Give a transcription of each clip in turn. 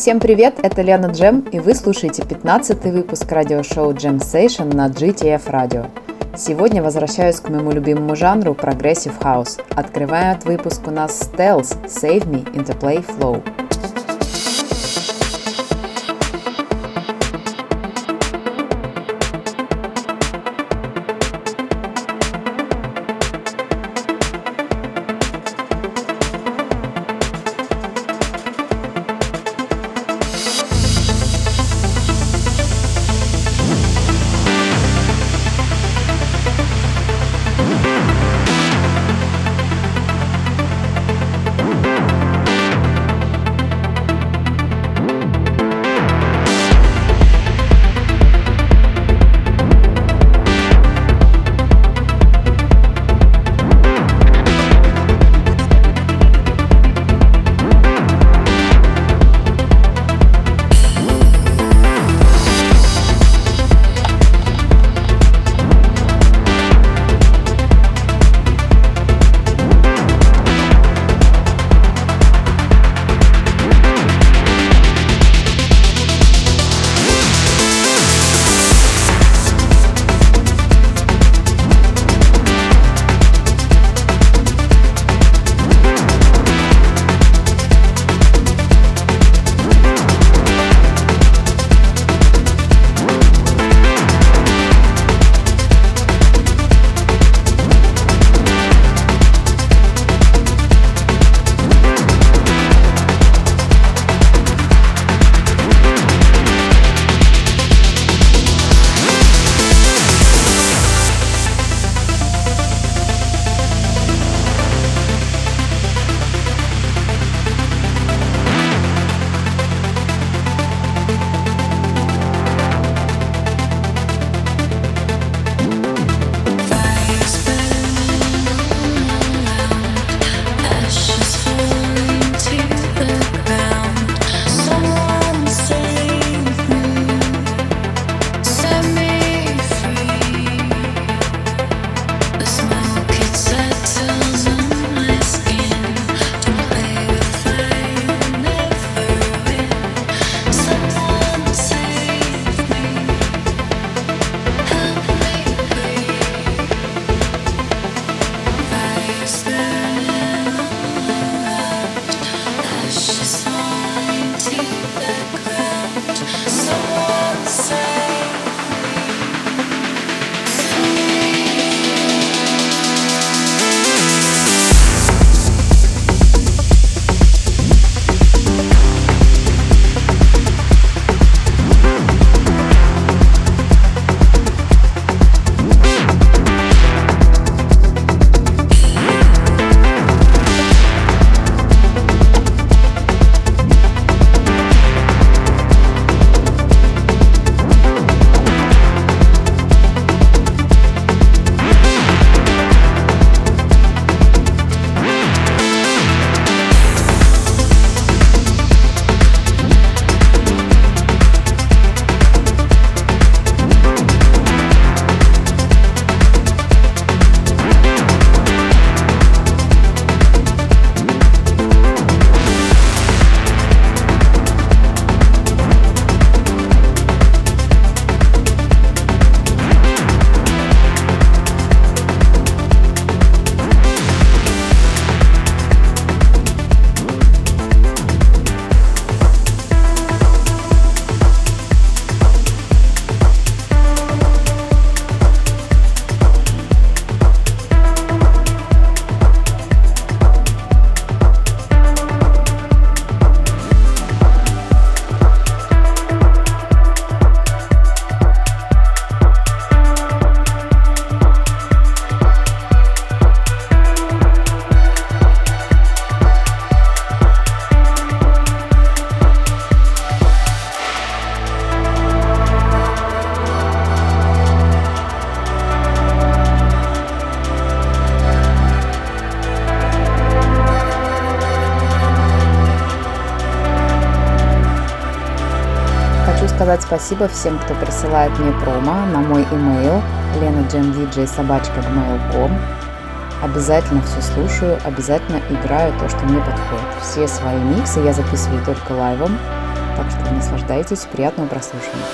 Всем привет, это Лена Джем, и вы слушаете 15 выпуск радиошоу Jam Station на GTF Radio. Сегодня возвращаюсь к моему любимому жанру Progressive House. Открывает выпуск у нас Stealth Save Me into Play Flow. Спасибо всем, кто присылает мне промо на мой email lenajamdj.gmail.com Обязательно все слушаю, обязательно играю то, что мне подходит. Все свои миксы я записываю только лайвом, так что наслаждайтесь, приятного прослушивания.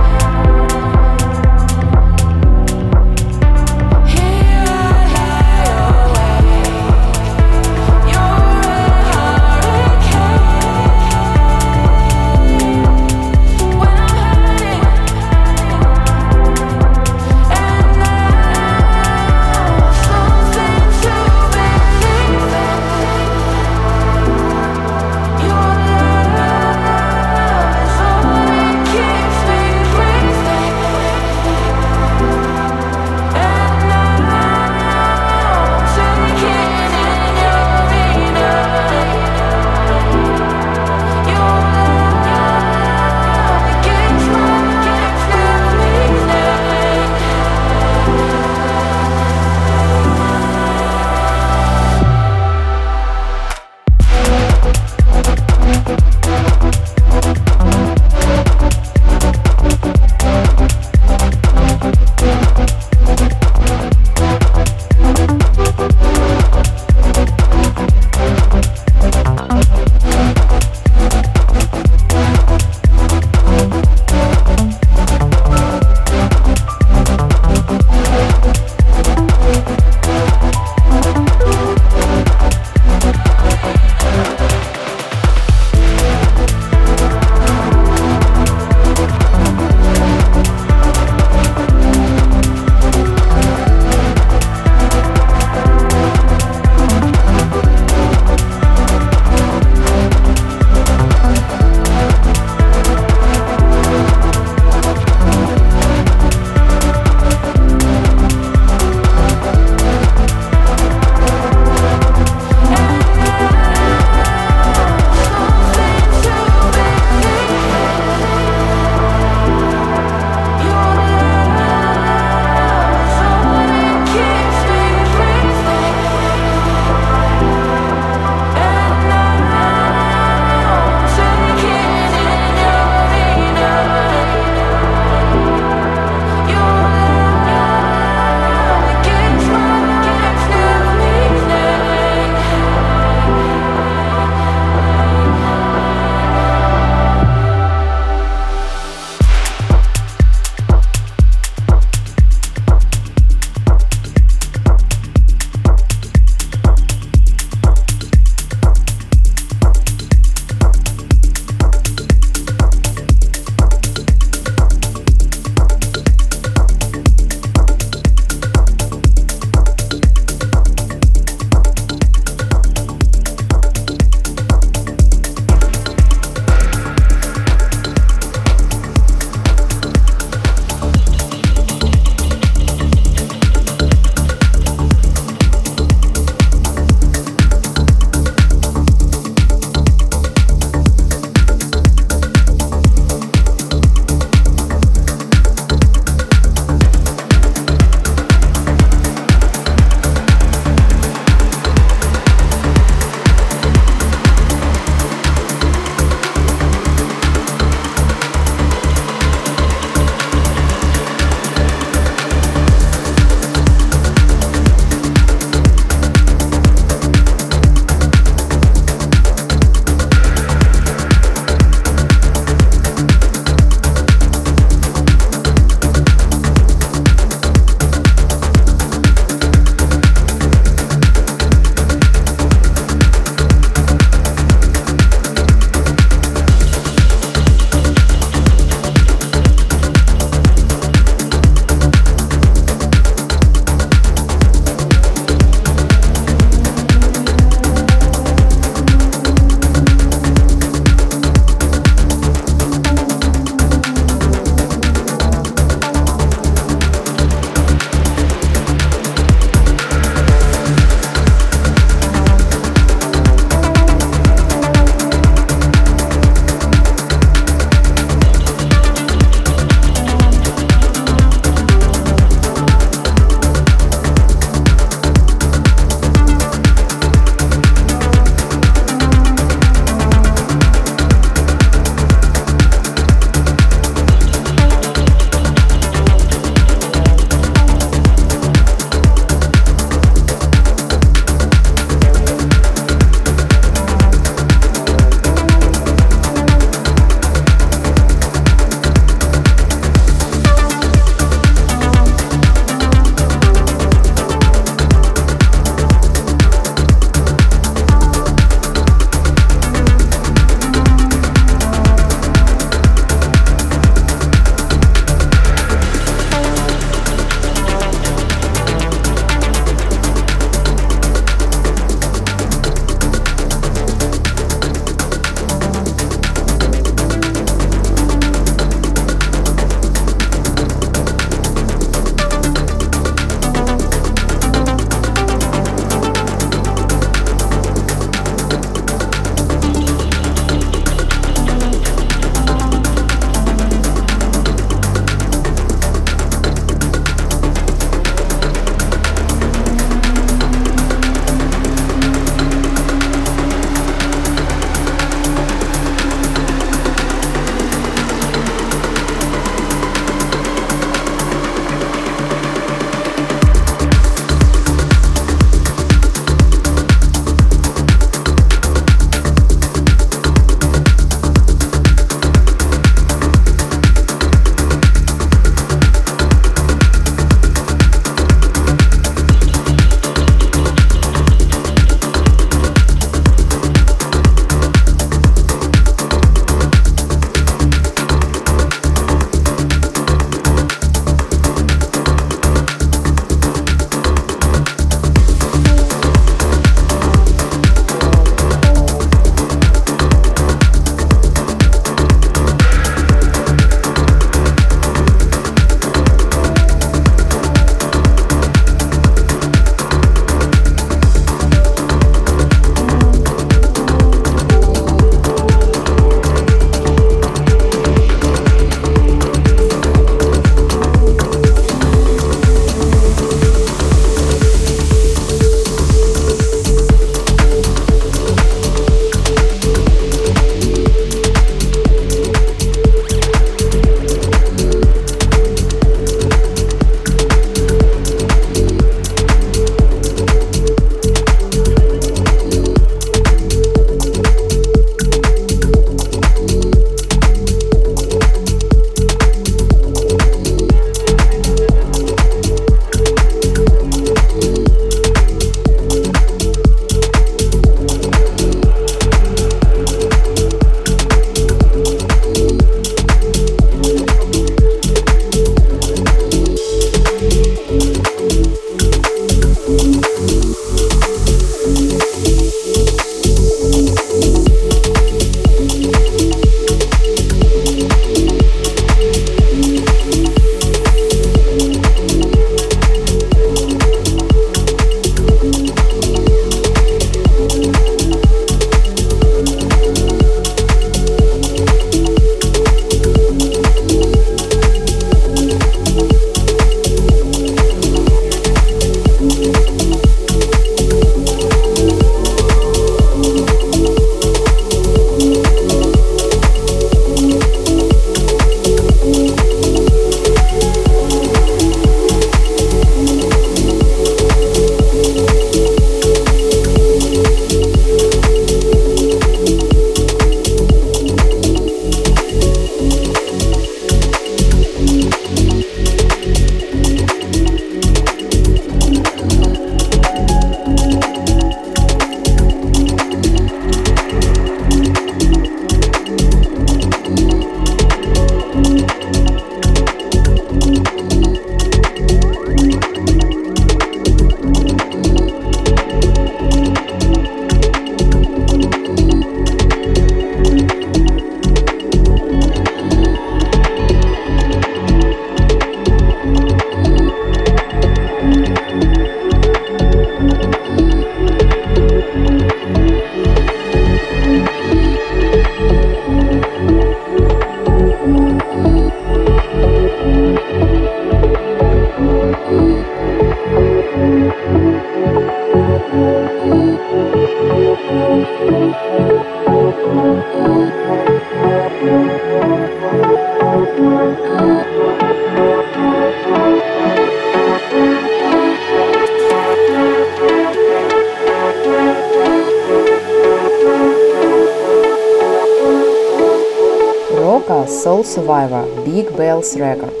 Bells Records.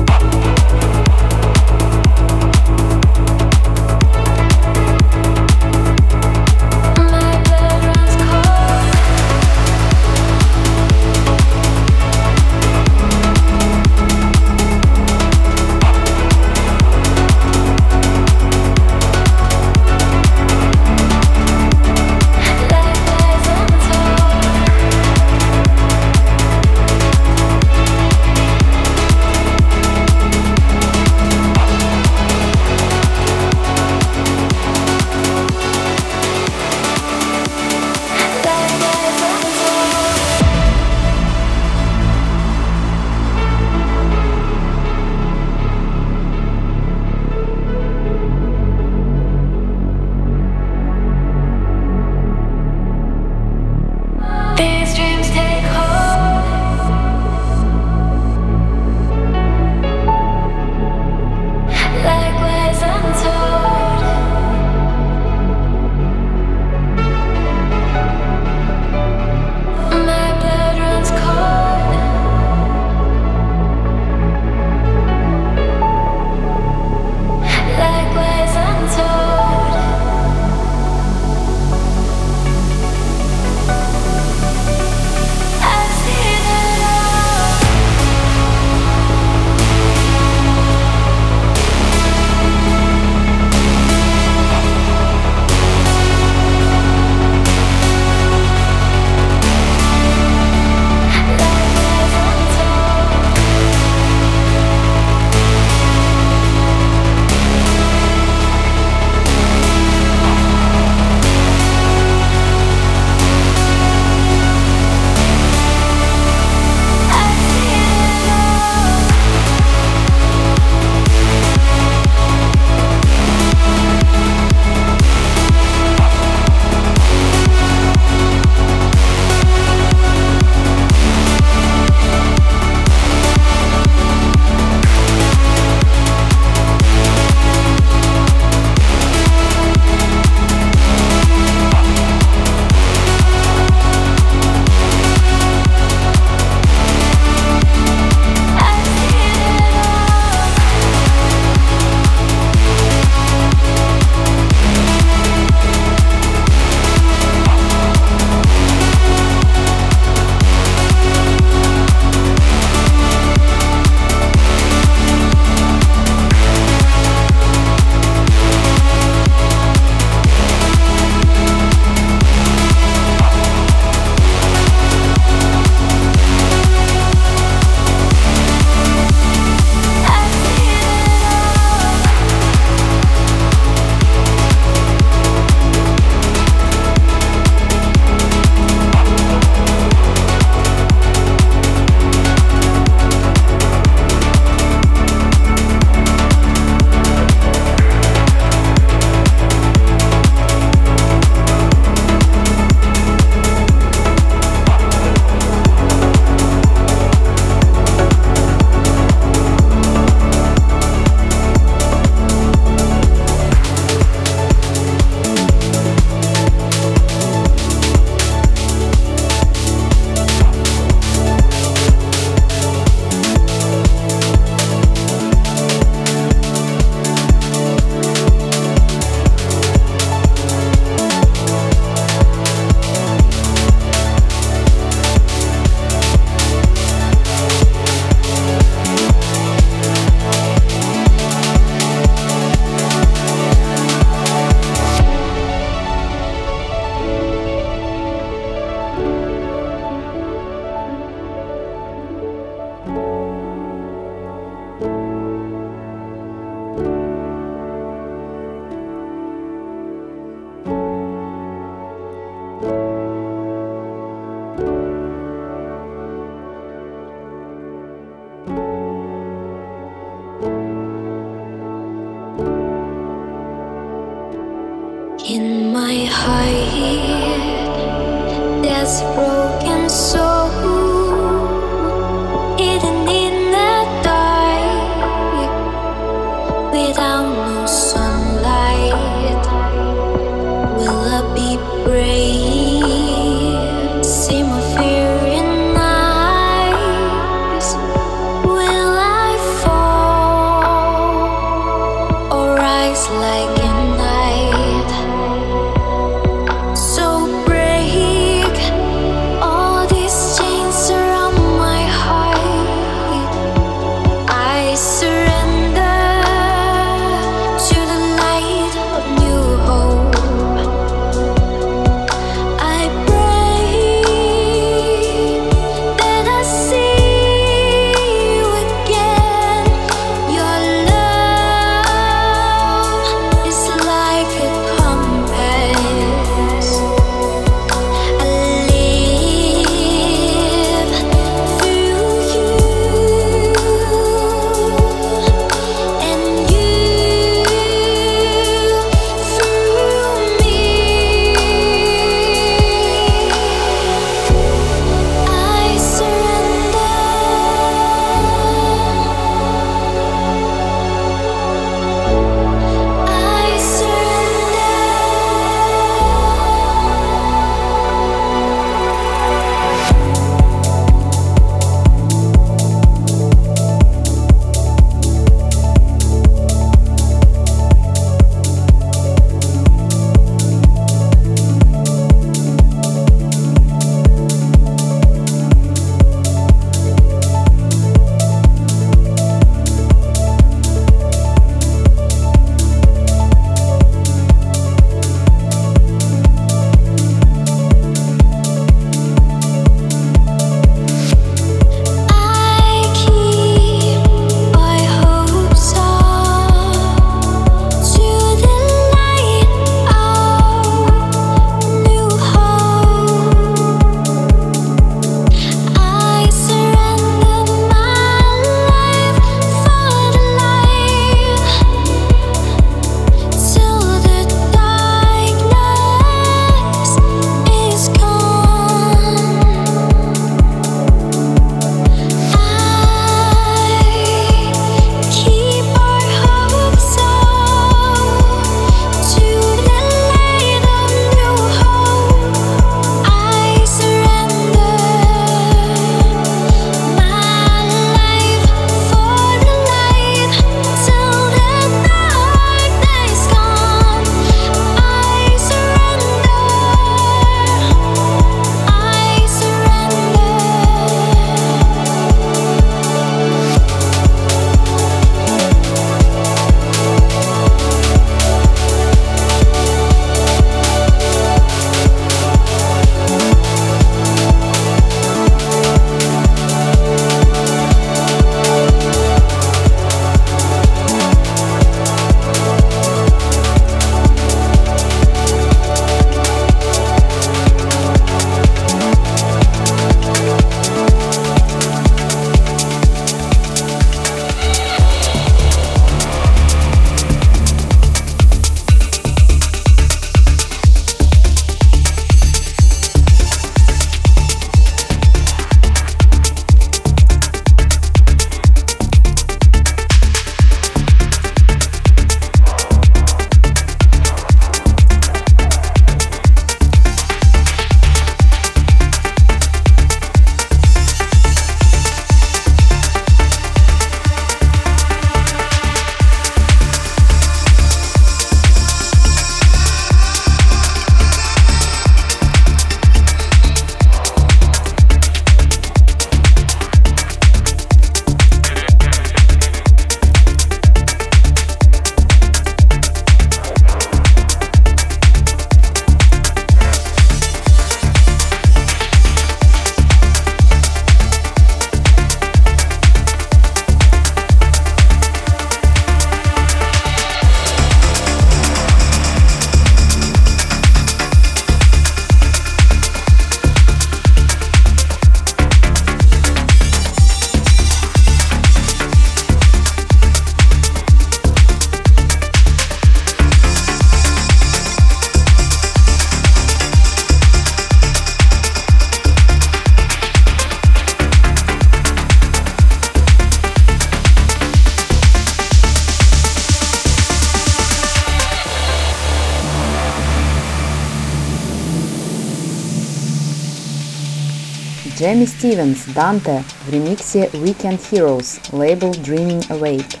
Джемми Стивенс, Данте в ремиксе Weekend Heroes, лейбл Dreaming Awake.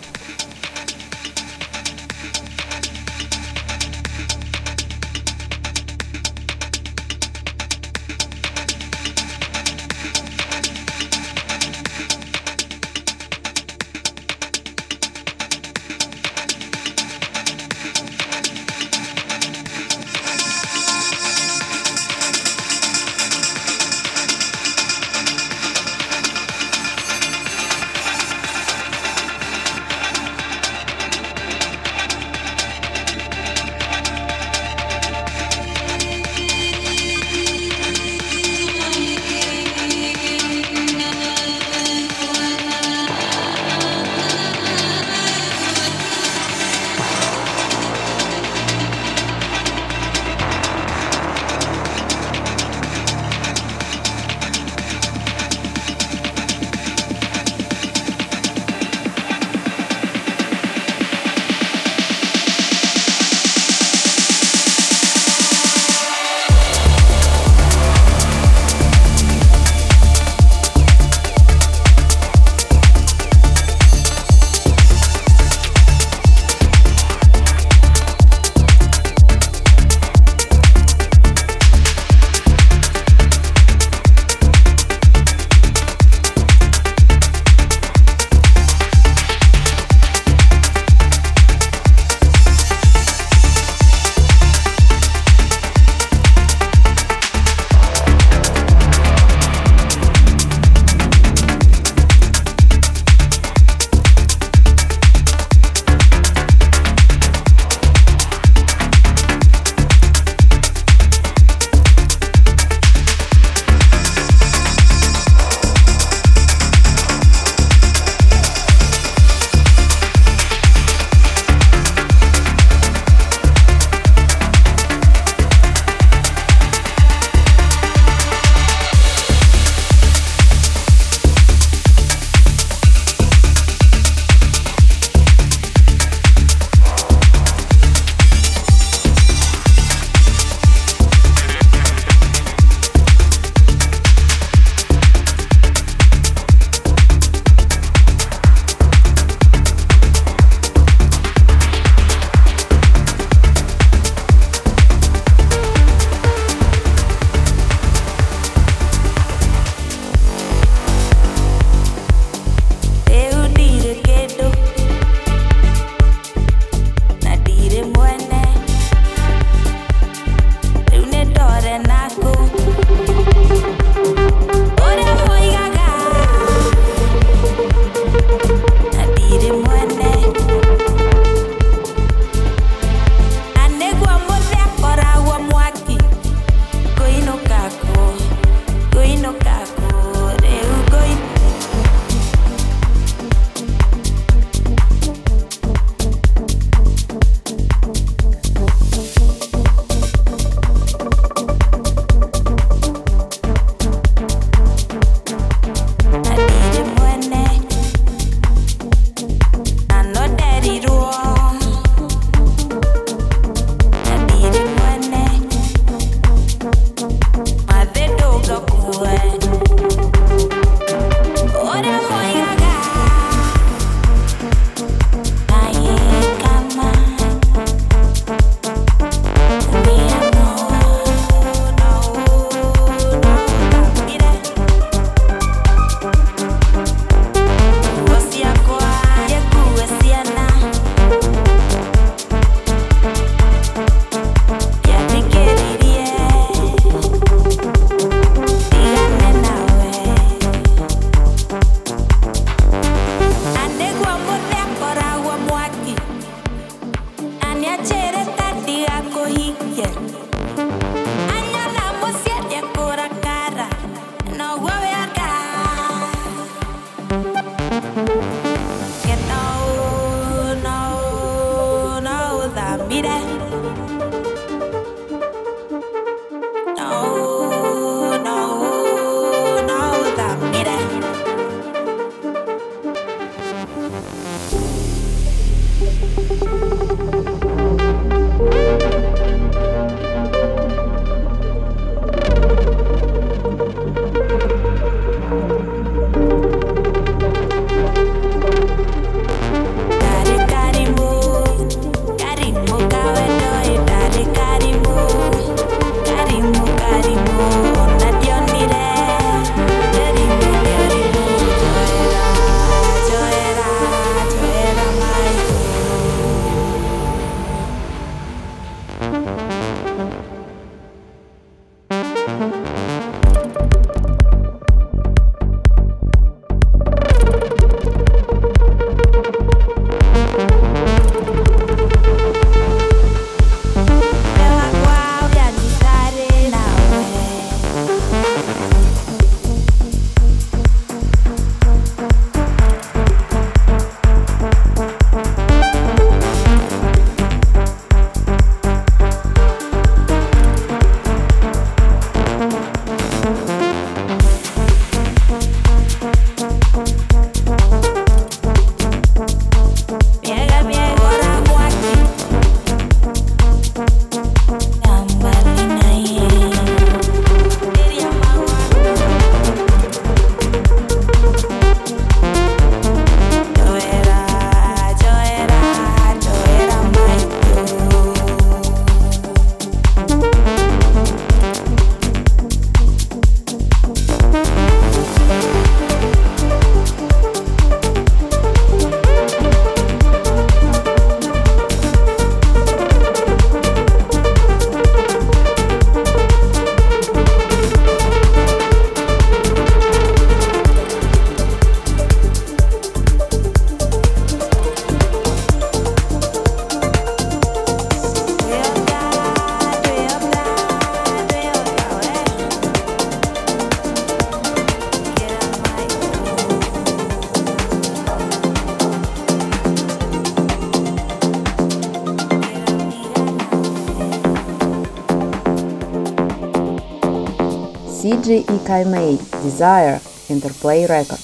Energy e Kaimei, Desire, Interplay Records.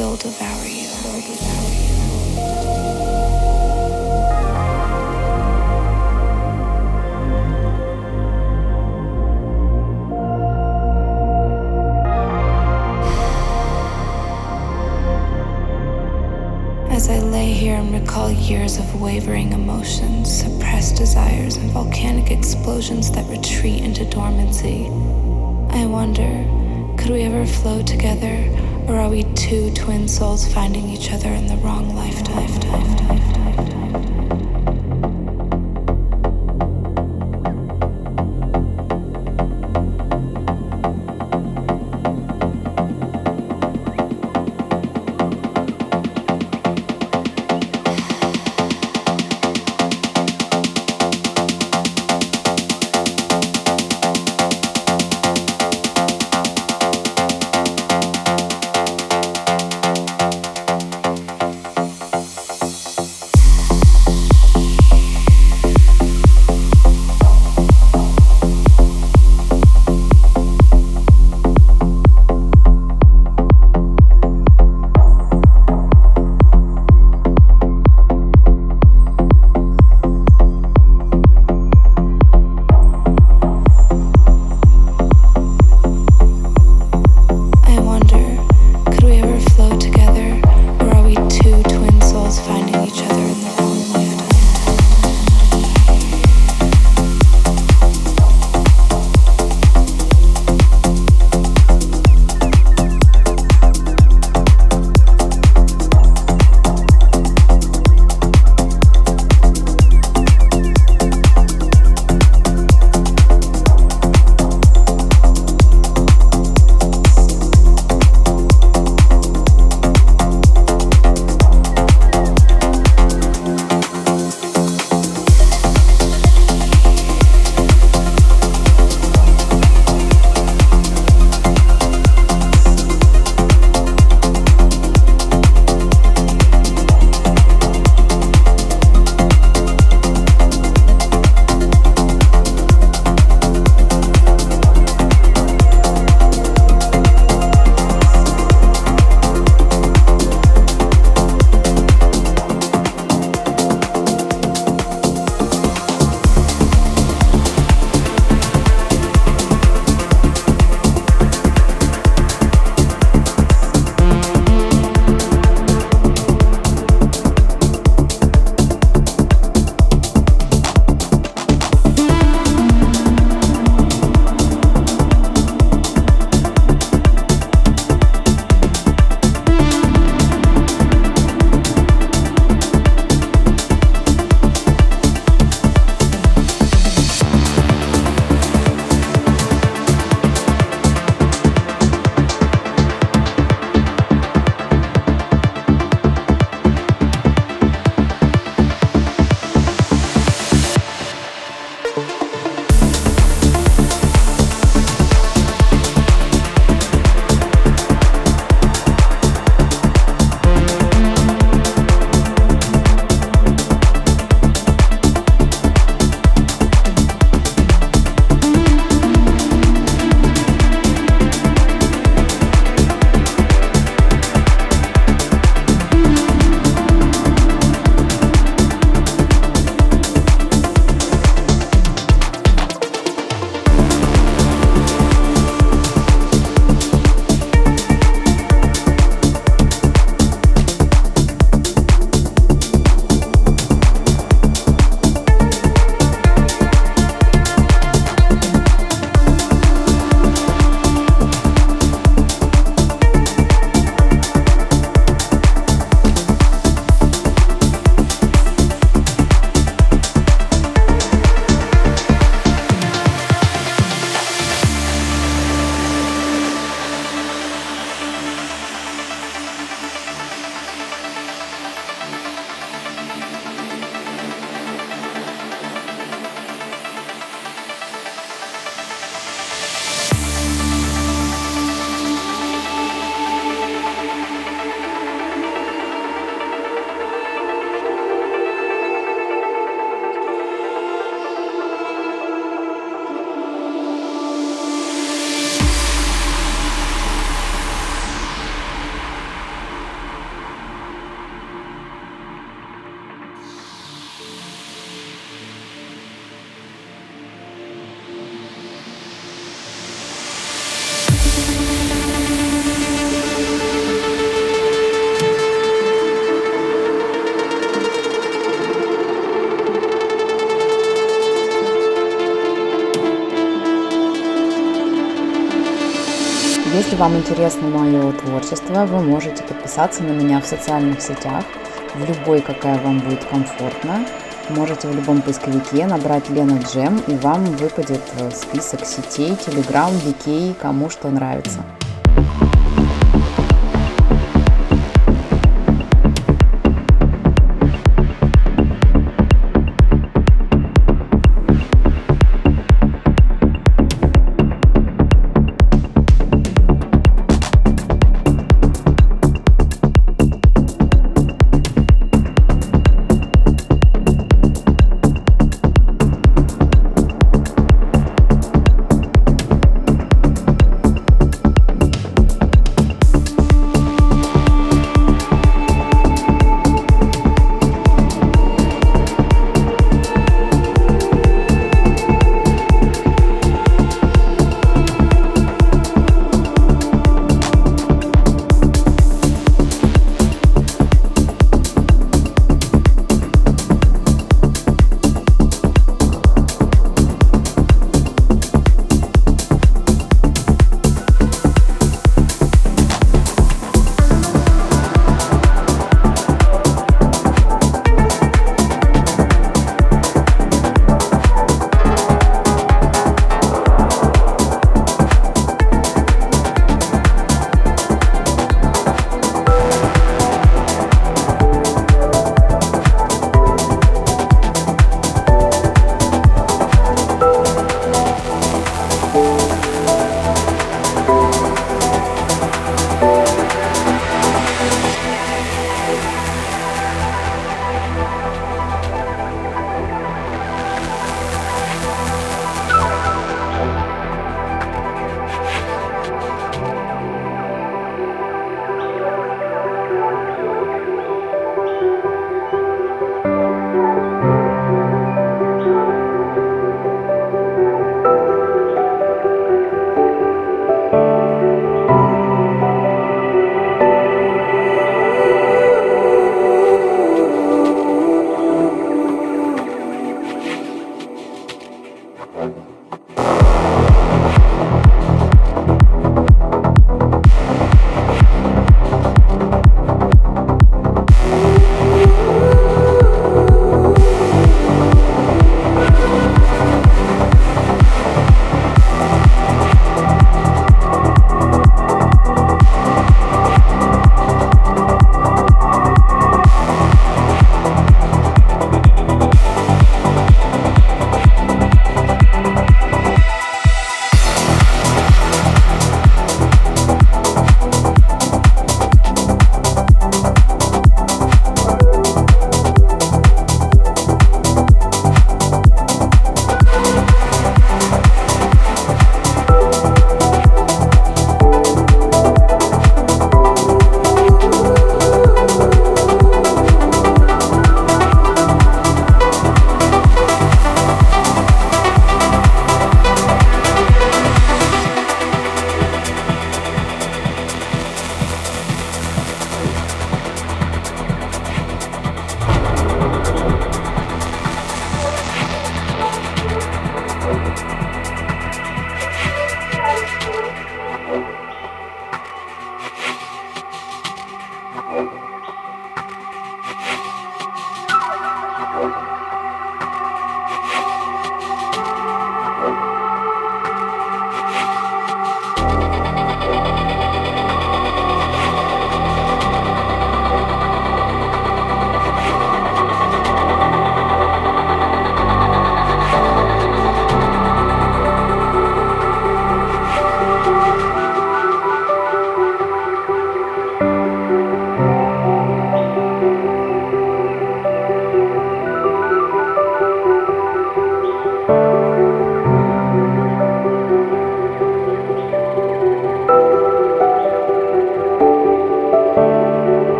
build a. two twin souls finding each other in the wrong lifetime. lifetime, lifetime. Если вам интересно мое творчество, вы можете подписаться на меня в социальных сетях, в любой, какая вам будет комфортна. Можете в любом поисковике набрать Лена Джем, и вам выпадет э, список сетей, Telegram, VK, кому что нравится.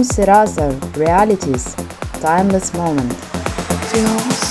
Manu Seraza, Realities, Timeless Moment.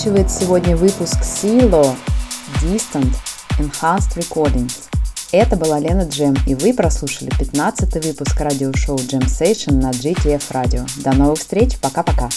Заканчивает сегодня выпуск Silo Distant Enhanced Recordings. Это была Лена Джем, и вы прослушали 15 выпуск радиошоу Jam Session на GTF Radio. До новых встреч, пока-пока!